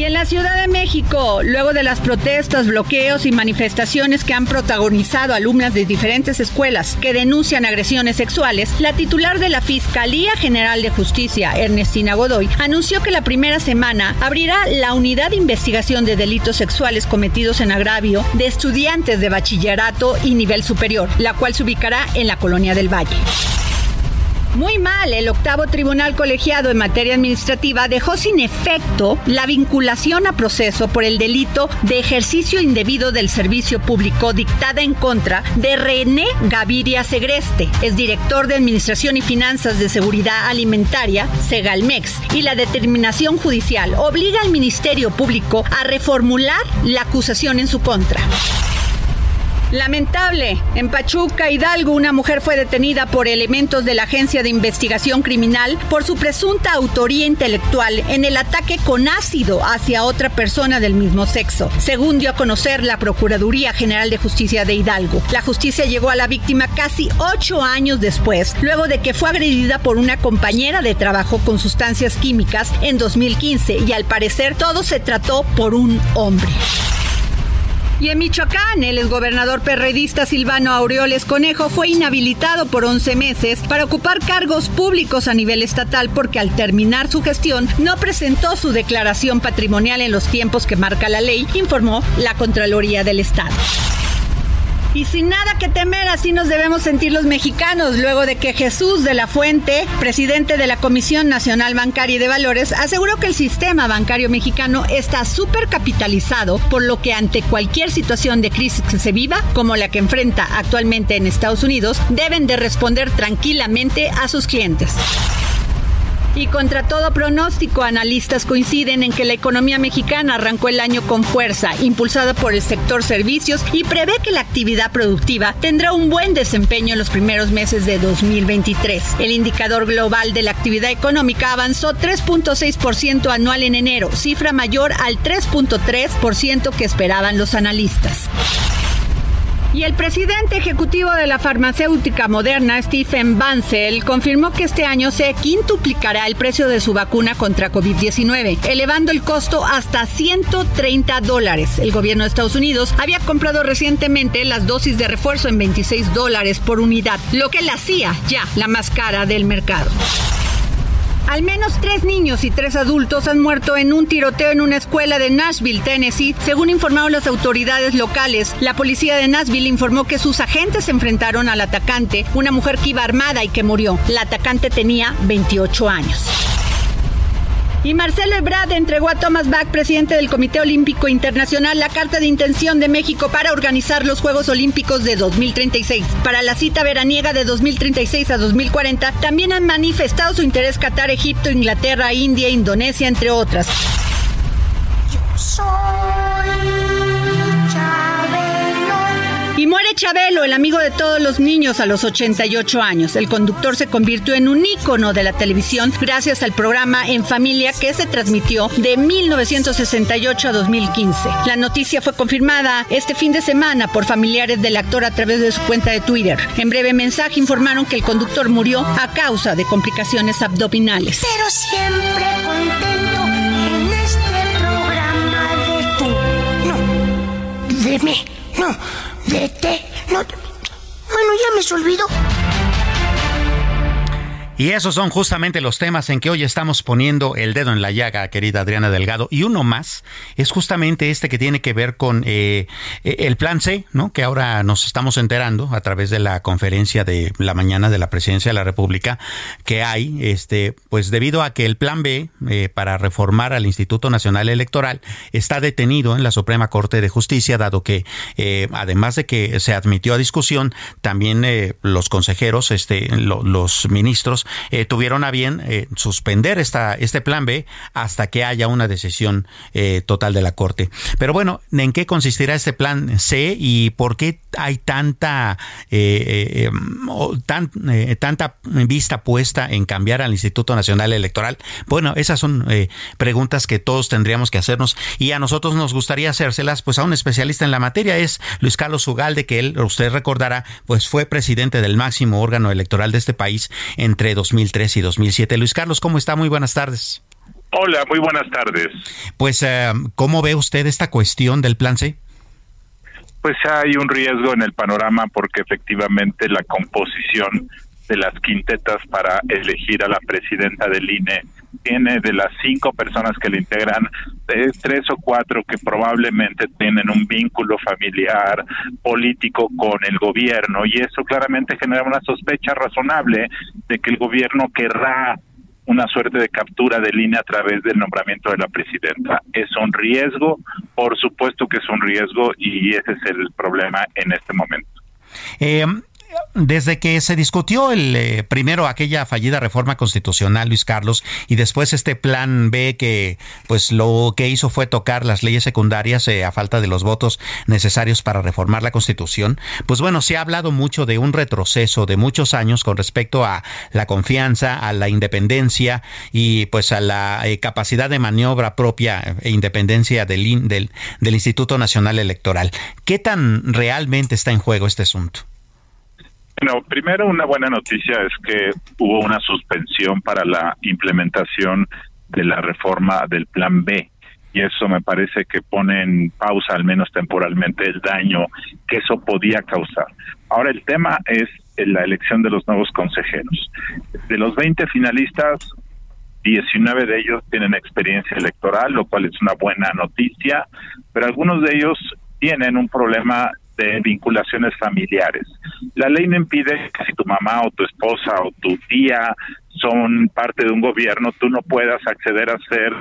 Y en la Ciudad de México, luego de las protestas, bloqueos y manifestaciones que han protagonizado alumnas de diferentes escuelas que denuncian agresiones sexuales, la titular de la Fiscalía General de Justicia, Ernestina Godoy, anunció que la primera semana abrirá la unidad de investigación de delitos sexuales cometidos en agravio de estudiantes de bachillerato y nivel superior, la cual se ubicará en la Colonia del Valle. Muy mal, el octavo tribunal colegiado en materia administrativa dejó sin efecto la vinculación a proceso por el delito de ejercicio indebido del servicio público dictada en contra de René Gaviria Segreste, es director de Administración y Finanzas de Seguridad Alimentaria, Segalmex, y la determinación judicial obliga al Ministerio Público a reformular la acusación en su contra. Lamentable. En Pachuca, Hidalgo, una mujer fue detenida por elementos de la Agencia de Investigación Criminal por su presunta autoría intelectual en el ataque con ácido hacia otra persona del mismo sexo, según dio a conocer la Procuraduría General de Justicia de Hidalgo. La justicia llegó a la víctima casi ocho años después, luego de que fue agredida por una compañera de trabajo con sustancias químicas en 2015 y al parecer todo se trató por un hombre. Y en Michoacán, el exgobernador perredista Silvano Aureoles Conejo fue inhabilitado por 11 meses para ocupar cargos públicos a nivel estatal porque al terminar su gestión no presentó su declaración patrimonial en los tiempos que marca la ley, informó la Contraloría del Estado. Y sin nada que temer, así nos debemos sentir los mexicanos, luego de que Jesús de la Fuente, presidente de la Comisión Nacional Bancaria y de Valores, aseguró que el sistema bancario mexicano está supercapitalizado, por lo que ante cualquier situación de crisis que se viva, como la que enfrenta actualmente en Estados Unidos, deben de responder tranquilamente a sus clientes. Y contra todo pronóstico, analistas coinciden en que la economía mexicana arrancó el año con fuerza, impulsada por el sector servicios y prevé que la actividad productiva tendrá un buen desempeño en los primeros meses de 2023. El indicador global de la actividad económica avanzó 3.6% anual en enero, cifra mayor al 3.3% que esperaban los analistas. Y el presidente ejecutivo de la farmacéutica moderna, Stephen Bancel, confirmó que este año se quintuplicará el precio de su vacuna contra COVID-19, elevando el costo hasta 130 dólares. El gobierno de Estados Unidos había comprado recientemente las dosis de refuerzo en 26 dólares por unidad, lo que la hacía ya la más cara del mercado. Al menos tres niños y tres adultos han muerto en un tiroteo en una escuela de Nashville, Tennessee, según informaron las autoridades locales. La policía de Nashville informó que sus agentes se enfrentaron al atacante, una mujer que iba armada y que murió. La atacante tenía 28 años. Y Marcelo Ebrard entregó a Thomas Bach, presidente del Comité Olímpico Internacional, la carta de intención de México para organizar los Juegos Olímpicos de 2036. Para la cita veraniega de 2036 a 2040, también han manifestado su interés Qatar, Egipto, Inglaterra, India, Indonesia, entre otras. Yo soy y muere Chabelo, el amigo de todos los niños a los 88 años. El conductor se convirtió en un ícono de la televisión gracias al programa En Familia que se transmitió de 1968 a 2015. La noticia fue confirmada este fin de semana por familiares del actor a través de su cuenta de Twitter. En breve mensaje informaron que el conductor murió a causa de complicaciones abdominales. Pero siempre contento en este programa de tú. No, de mí, no Vete. No. Bueno, ya me se olvidó. Y esos son justamente los temas en que hoy estamos poniendo el dedo en la llaga, querida Adriana Delgado. Y uno más es justamente este que tiene que ver con eh, el plan C, ¿no? Que ahora nos estamos enterando a través de la conferencia de la mañana de la Presidencia de la República que hay, este, pues debido a que el plan B eh, para reformar al Instituto Nacional Electoral está detenido en la Suprema Corte de Justicia, dado que eh, además de que se admitió a discusión, también los consejeros, este, los ministros eh, tuvieron a bien eh, suspender esta, este plan B hasta que haya una decisión eh, total de la Corte. Pero bueno, ¿en qué consistirá este plan C y por qué hay tanta, tan, tanta vista puesta en cambiar al Instituto Nacional Electoral? Bueno, esas son preguntas que todos tendríamos que hacernos y a nosotros nos gustaría hacérselas pues a un especialista en la materia, es Luis Carlos Ugalde, que él, usted recordará, pues fue presidente del máximo órgano electoral de este país entre 2003 y 2007. Luis Carlos, ¿cómo está? Muy buenas tardes. Hola, muy buenas tardes. Pues, eh, ¿cómo ve usted esta cuestión del plan C? Pues hay un riesgo en el panorama porque efectivamente la composición de las quintetas para elegir a la presidenta del INE tiene de las cinco personas que le integran, tres o cuatro que probablemente tienen un vínculo familiar, político con el gobierno, y eso claramente genera una sospecha razonable de que el gobierno querrá una suerte de captura de línea a través del nombramiento de la presidenta. Es un riesgo, por supuesto que es un riesgo, y ese es el problema en este momento. Eh, desde que se discutió el eh, primero aquella fallida reforma constitucional, Luis Carlos, y después este plan B que pues lo que hizo fue tocar las leyes secundarias eh, a falta de los votos necesarios para reformar la Constitución, pues bueno, se ha hablado mucho de un retroceso de muchos años con respecto a la confianza, a la independencia y pues a la eh, capacidad de maniobra propia e independencia del, del, del Instituto Nacional Electoral. ¿Qué tan realmente está en juego este asunto? Bueno, primero una buena noticia es que hubo una suspensión para la implementación de la reforma del Plan B y eso me parece que pone en pausa, al menos temporalmente, el daño que eso podía causar. Ahora el tema es la elección de los nuevos consejeros. De los 20 finalistas, 19 de ellos tienen experiencia electoral, lo cual es una buena noticia, pero algunos de ellos tienen un problema de vinculaciones familiares. La ley no impide que si tu mamá o tu esposa o tu tía son parte de un gobierno, tú no puedas acceder a ser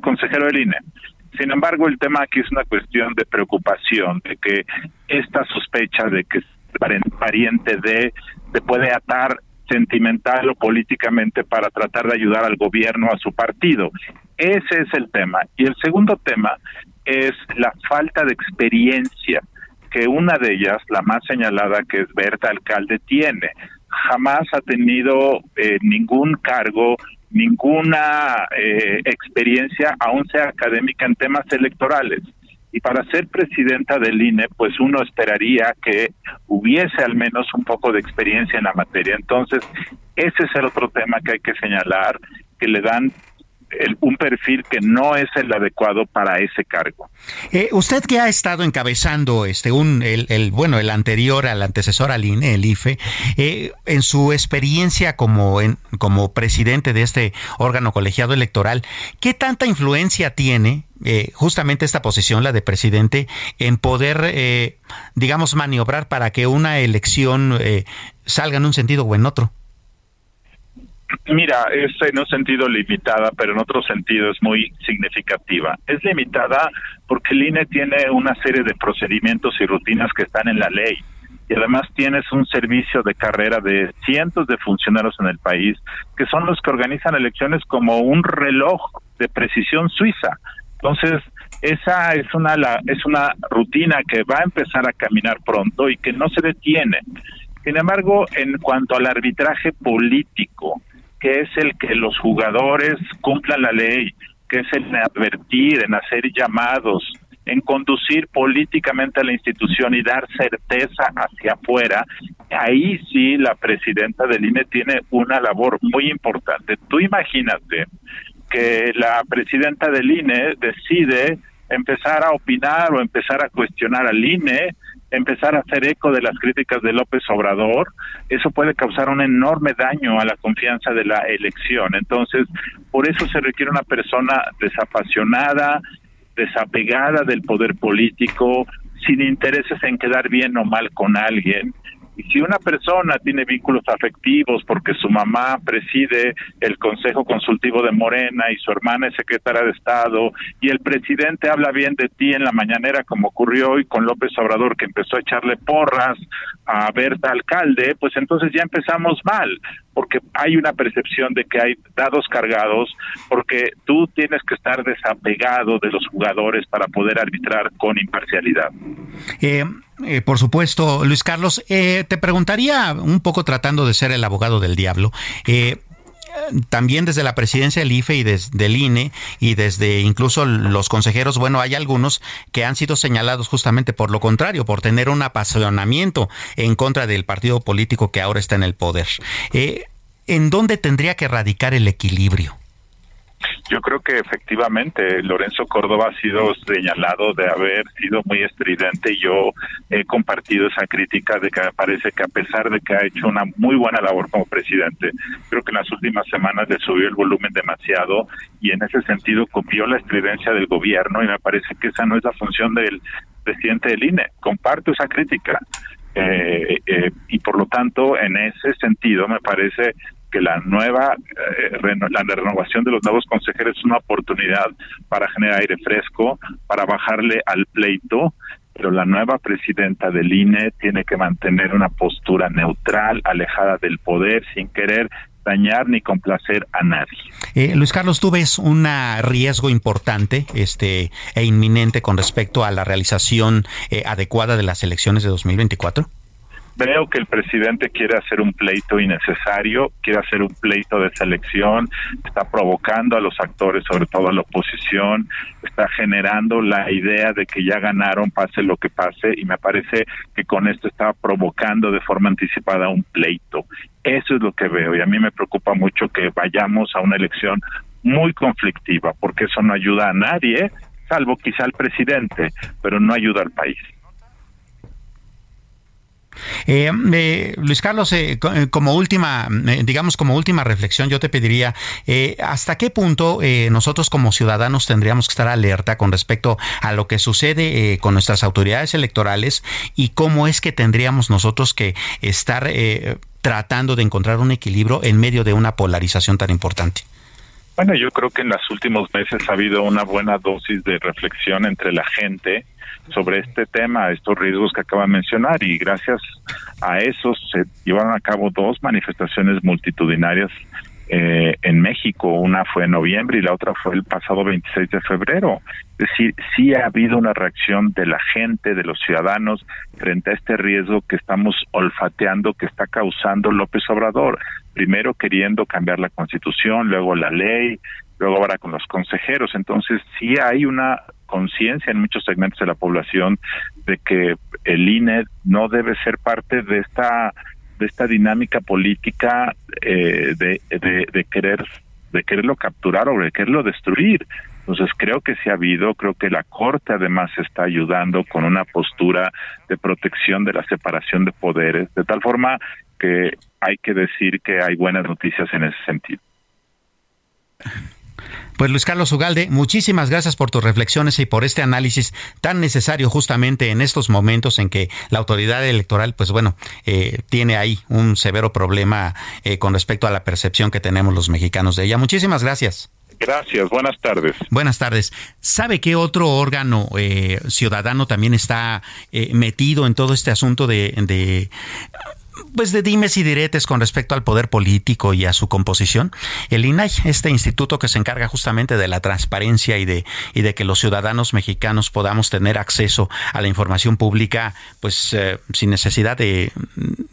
consejero del INE. Sin embargo, el tema aquí es una cuestión de preocupación, de que esta sospecha de que pariente de se puede atar sentimental o políticamente para tratar de ayudar al gobierno, a su partido. Ese es el tema. Y el segundo tema es la falta de experiencia que una de ellas, la más señalada, que es Berta Alcalde, tiene. Jamás ha tenido eh, ningún cargo, ninguna eh, experiencia, aún sea académica, en temas electorales. Y para ser presidenta del INE, pues uno esperaría que hubiese al menos un poco de experiencia en la materia. Entonces, ese es el otro tema que hay que señalar, que le dan un perfil que no es el adecuado para ese cargo. Eh, usted que ha estado encabezando este un el, bueno el anterior al antecesor al INE, el IFE, eh, en su experiencia como en, como presidente de este órgano colegiado electoral, ¿qué tanta influencia tiene eh, justamente esta posición, la de presidente, en poder, digamos, maniobrar para que una elección salga en un sentido o en otro? Mira, es en un sentido limitada, pero en otro sentido es muy significativa. Es limitada porque el INE tiene una serie de procedimientos y rutinas que están en la ley. Y además tienes un servicio de carrera de cientos de funcionarios en el país que son los que organizan elecciones como un reloj de precisión suiza. Entonces, esa es una la, es una rutina que va a empezar a caminar pronto y que no se detiene. Sin embargo, en cuanto al arbitraje político, que es el que los jugadores cumplan la ley, que es en advertir, en hacer llamados, en conducir políticamente a la institución y dar certeza hacia afuera, ahí sí la presidenta del INE tiene una labor muy importante. Tú imagínate que la presidenta del INE decide empezar a opinar o empezar a cuestionar al INE, empezar a hacer eco de las críticas de López Obrador, eso puede causar un enorme daño a la confianza de la elección. Entonces, por eso se requiere una persona desapasionada, desapegada del poder político, sin intereses en quedar bien o mal con alguien, y si una persona tiene vínculos afectivos porque su mamá preside el Consejo Consultivo de Morena y su hermana es secretaria de Estado y el presidente habla bien de ti en la mañanera como ocurrió hoy con López Obrador que empezó a echarle porras a Berta Alcalde, pues entonces ya empezamos mal porque hay una percepción de que hay dados cargados, porque tú tienes que estar desapegado de los jugadores para poder arbitrar con imparcialidad. Eh, eh, por supuesto, Luis Carlos, eh, te preguntaría un poco tratando de ser el abogado del diablo. Eh, también desde la presidencia del IFE y desde del INE y desde incluso los consejeros, bueno, hay algunos que han sido señalados justamente por lo contrario, por tener un apasionamiento en contra del partido político que ahora está en el poder. ¿En dónde tendría que radicar el equilibrio? Yo creo que efectivamente Lorenzo Córdoba ha sido señalado de haber sido muy estridente y yo he compartido esa crítica de que me parece que a pesar de que ha hecho una muy buena labor como presidente, creo que en las últimas semanas le subió el volumen demasiado y en ese sentido copió la estridencia del gobierno y me parece que esa no es la función del presidente del INE. Comparto esa crítica. Eh, eh, y por lo tanto, en ese sentido, me parece que la nueva eh, la renovación de los nuevos consejeros es una oportunidad para generar aire fresco, para bajarle al pleito, pero la nueva presidenta del INE tiene que mantener una postura neutral, alejada del poder, sin querer dañar ni complacer a nadie. Eh, Luis Carlos, ¿tú ves un riesgo importante este, e inminente con respecto a la realización eh, adecuada de las elecciones de 2024? Veo que el presidente quiere hacer un pleito innecesario, quiere hacer un pleito de selección, está provocando a los actores, sobre todo a la oposición, está generando la idea de que ya ganaron, pase lo que pase, y me parece que con esto está provocando de forma anticipada un pleito. Eso es lo que veo y a mí me preocupa mucho que vayamos a una elección muy conflictiva, porque eso no ayuda a nadie, salvo quizá al presidente, pero no ayuda al país. Eh, eh, Luis Carlos, eh, como última, digamos como última reflexión, yo te pediría, ¿hasta qué punto nosotros como ciudadanos tendríamos que estar alerta con respecto a lo que sucede con nuestras autoridades electorales y cómo es que tendríamos nosotros que estar tratando de encontrar un equilibrio en medio de una polarización tan importante? Bueno, yo creo que en los últimos meses ha habido una buena dosis de reflexión entre la gente sobre este tema, estos riesgos que acaba de mencionar y gracias a eso se llevaron a cabo dos manifestaciones multitudinarias eh, en México. Una fue en noviembre y la otra fue el pasado 26 de febrero. Es decir, sí ha habido una reacción de la gente, de los ciudadanos, frente a este riesgo que estamos olfateando, que está causando López Obrador. Primero queriendo cambiar la constitución, luego la ley, luego ahora con los consejeros. Entonces, sí hay una conciencia en muchos segmentos de la población de que el INE no debe ser parte de esta de esta dinámica política eh, de, de, querer de quererlo capturar o de quererlo destruir. Entonces creo que sí ha habido, creo que la Corte además está ayudando con una postura de protección de la separación de poderes, de tal forma que hay que decir que hay buenas noticias en ese sentido. Pues Luis Carlos Ugalde, muchísimas gracias por tus reflexiones y por este análisis tan necesario justamente en estos momentos en que la autoridad electoral, pues bueno, eh, tiene ahí un severo problema eh, con respecto a la percepción que tenemos los mexicanos de ella. Muchísimas gracias. Gracias, buenas tardes. Buenas tardes. ¿Sabe qué otro órgano eh, ciudadano también está metido en todo este asunto de pues de dimes y diretes con respecto al poder político y a su composición. El INAI, este instituto que se encarga justamente de la transparencia y de, y de que los ciudadanos mexicanos podamos tener acceso a la información pública, pues eh, sin necesidad de,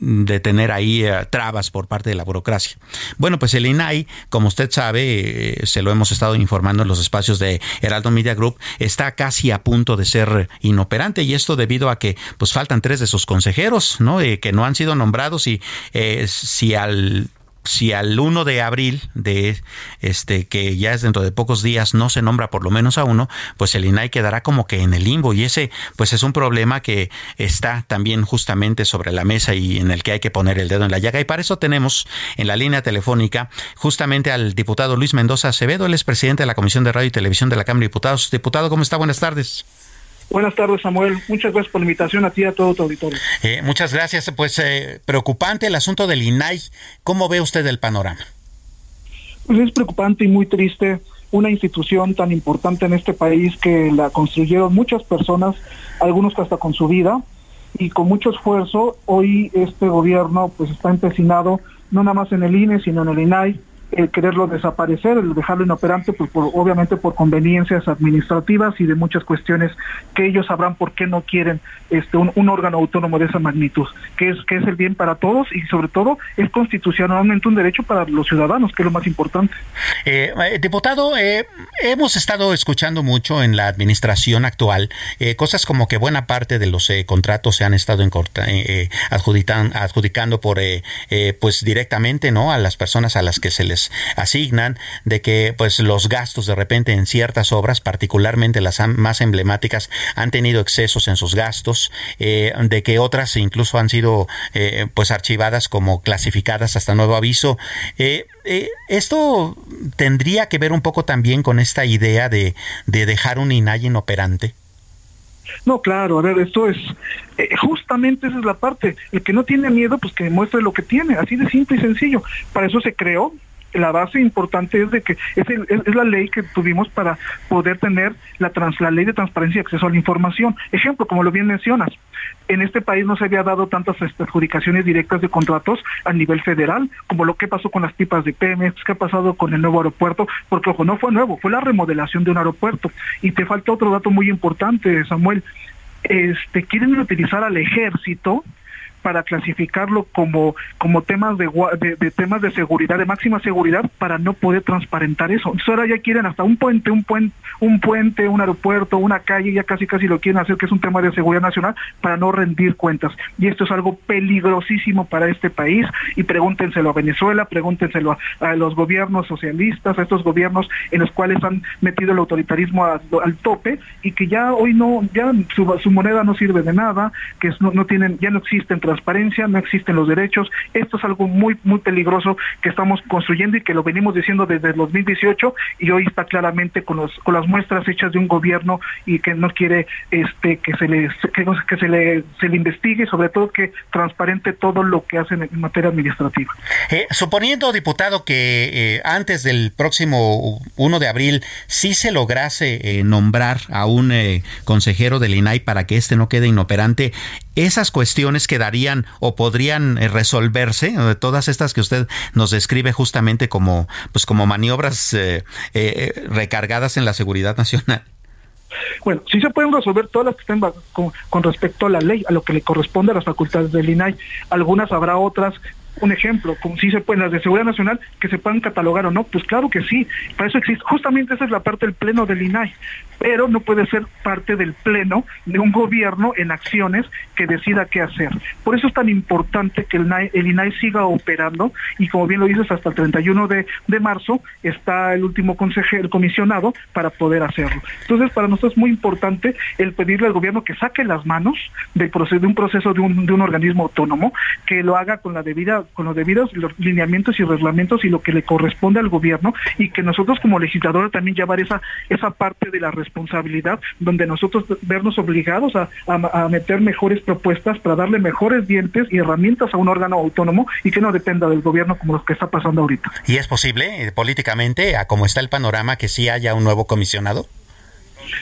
de tener ahí eh, trabas por parte de la burocracia. Bueno, pues el INAI, como usted sabe, eh, se lo hemos estado informando en los espacios de Heraldo Media Group, está casi a punto de ser inoperante y esto debido a que pues faltan tres de sus consejeros, ¿no? que no han sido nombrados y eh, si al si al 1 de abril de este que ya es dentro de pocos días no se nombra por lo menos a uno, pues el INAI quedará como que en el limbo y ese pues es un problema que está también justamente sobre la mesa y en el que hay que poner el dedo en la llaga y para eso tenemos en la línea telefónica justamente al diputado Luis Mendoza Acevedo, él es presidente de la Comisión de Radio y Televisión de la Cámara de Diputados. Diputado, ¿cómo está? Buenas tardes. Buenas tardes, Samuel. Muchas gracias por la invitación a ti y a todo tu auditorio. Eh, muchas gracias. Pues eh, preocupante el asunto del INAI. ¿Cómo ve usted el panorama? Pues es preocupante y muy triste una institución tan importante en este país que la construyeron muchas personas, algunos hasta con su vida, y con mucho esfuerzo. Hoy este gobierno pues está empecinado no nada más en el INE, sino en el INAI, el quererlo desaparecer, el dejarlo inoperante, pues por, obviamente por conveniencias administrativas y de muchas cuestiones que ellos sabrán por qué no quieren este un, órgano autónomo de esa magnitud, que es que es el bien para todos y sobre todo es constitucionalmente un derecho para los ciudadanos, que es lo más importante. Eh, eh diputado, eh, hemos estado escuchando mucho en la administración actual eh, cosas como que buena parte de los contratos se han estado adjudicando, adjudicando por pues directamente no a las personas a las que se les asignan, de que pues los gastos de repente en ciertas obras, particularmente las más emblemáticas, han tenido excesos en sus gastos, eh, de que otras incluso han sido eh, pues archivadas como clasificadas hasta nuevo aviso. Eh, esto tendría que ver un poco también con esta idea de, de dejar un INAI inoperante. No, claro, a ver, esto es, justamente esa es la parte, el que no tiene miedo, pues que demuestre lo que tiene, así de simple y sencillo. Para eso se creó la base importante es de que es, es, la ley que tuvimos para poder tener la, trans, la ley de transparencia y acceso a la información. Ejemplo, como lo bien mencionas, en este país no se había dado tantas este, adjudicaciones directas de contratos a nivel federal, como lo que pasó con las pipas de Pemex, que ha pasado con el nuevo aeropuerto, porque ojo, no fue nuevo, fue la remodelación de un aeropuerto. Y te falta otro dato muy importante, Samuel. Este, quieren utilizar al ejército para clasificarlo como, como temas de, de, temas de seguridad, de máxima seguridad, para no poder transparentar eso. Entonces ahora ya quieren hasta un puente, un puente, un puente, un aeropuerto, una calle, ya casi casi lo quieren hacer que es un tema de seguridad nacional para no rendir cuentas. Y esto es algo peligrosísimo para este país. Y pregúntenselo a Venezuela, pregúntenselo a, los gobiernos socialistas, a estos gobiernos en los cuales han metido el autoritarismo al tope y que ya hoy no, ya su, moneda no sirve de nada, que no, no tienen, ya no existen transparencia, no existen los derechos. Esto es algo muy, muy peligroso que estamos construyendo y que lo venimos diciendo desde el 2018 y hoy está claramente con, los, con las muestras hechas de un gobierno y que no quiere este que se le que, se le se le investigue sobre todo que transparente todo lo que hacen en materia administrativa. Eh, suponiendo diputado que eh, antes del próximo 1 de abril sí se lograse eh, nombrar a un consejero del INAI para que este no quede inoperante, esas cuestiones quedarían o podrían eh, resolverse, eh, todas estas que usted nos describe justamente como, pues como maniobras eh, recargadas en la seguridad nacional. Bueno, sí se pueden resolver todas las que estén con, respecto a la ley, a lo que le corresponde a las facultades del INAI. Algunas habrá otras un ejemplo, como si se pueden las de seguridad nacional, que se puedan catalogar o no, pues claro que sí, para eso existe, justamente esa es la parte del pleno del INAI, pero no puede ser parte del pleno de un gobierno en acciones que decida qué hacer. Por eso es tan importante que el, el INAI siga operando y como bien lo dices, hasta el 31 de, de marzo está el último consejero, comisionado para poder hacerlo. Entonces, para nosotros es muy importante el pedirle al gobierno que saque las manos del proceso, de un proceso de un, de un organismo autónomo, que lo haga con la debida, con los debidos lineamientos y reglamentos y lo que le corresponde al gobierno y que nosotros como legisladores también llevar esa, esa parte de la responsabilidad donde nosotros vernos obligados a, a, a meter mejores propuestas para darle mejores dientes y herramientas a un órgano autónomo y que no dependa del gobierno como lo que está pasando ahorita. ¿Y es posible eh, políticamente, a cómo está el panorama, que sí haya un nuevo comisionado?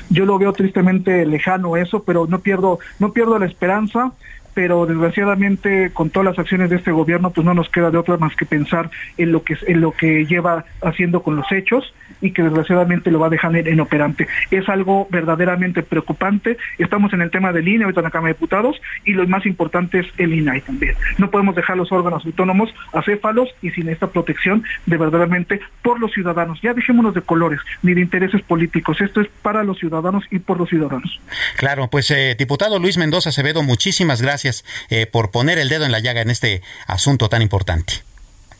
Yo lo veo tristemente lejano eso, pero no pierdo, no pierdo la esperanza pero desgraciadamente con todas las acciones de este gobierno pues no nos queda de otra más que pensar en lo que en lo que lleva haciendo con los hechos y que desgraciadamente lo va a dejar inoperante. Es algo verdaderamente preocupante. Estamos en el tema del INE, ahorita en la Cámara de Diputados, y lo más importante es el INAI también. No podemos dejar los órganos autónomos acéfalos y sin esta protección de verdaderamente por los ciudadanos. Ya dejémonos de colores ni de intereses políticos. Esto es para los ciudadanos y por los ciudadanos. Claro, pues eh, diputado Luis Mendoza Acevedo, muchísimas gracias eh, por poner el dedo en la llaga en este asunto tan importante.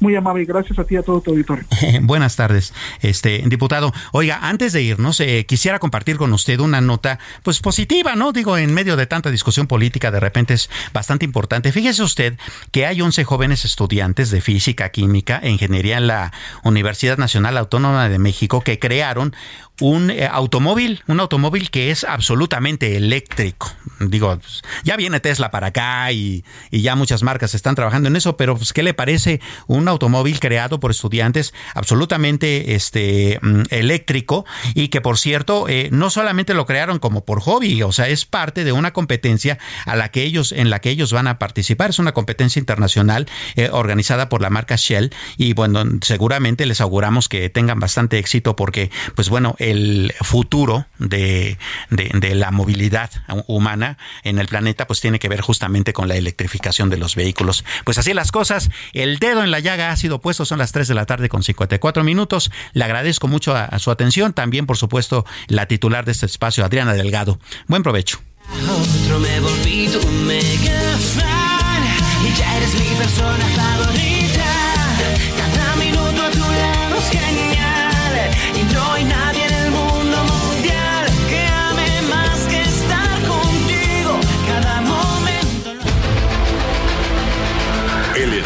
Muy amable, gracias a ti y a todo tu auditorio. Buenas tardes, este diputado. Oiga, antes de irnos, eh, quisiera compartir con usted una nota, pues positiva, ¿no? Digo, en medio de tanta discusión política, de repente es bastante importante. Fíjese usted que hay 11 jóvenes estudiantes de física, química e ingeniería en la Universidad Nacional Autónoma de México que crearon un eh, automóvil, un automóvil que es absolutamente eléctrico. Digo, ya viene Tesla para acá y, y, ya muchas marcas están trabajando en eso, pero pues, ¿qué le parece un automóvil creado por estudiantes absolutamente este, mm, eléctrico y que, por cierto, eh, no solamente lo crearon como por hobby, o sea, es parte de una competencia a la que ellos, en la que ellos van a participar. Es una competencia internacional eh, organizada por la marca Shell y, bueno, seguramente les auguramos que tengan bastante éxito porque, pues bueno, el futuro de, de, la movilidad humana en el planeta pues tiene que ver justamente con la electrificación de los vehículos. Pues así las cosas, el dedo en la llaga ha sido puesto, son las 3 de la tarde con 54 minutos. Le agradezco mucho a, su atención, también por supuesto la titular de este espacio, Adriana Delgado. Buen provecho.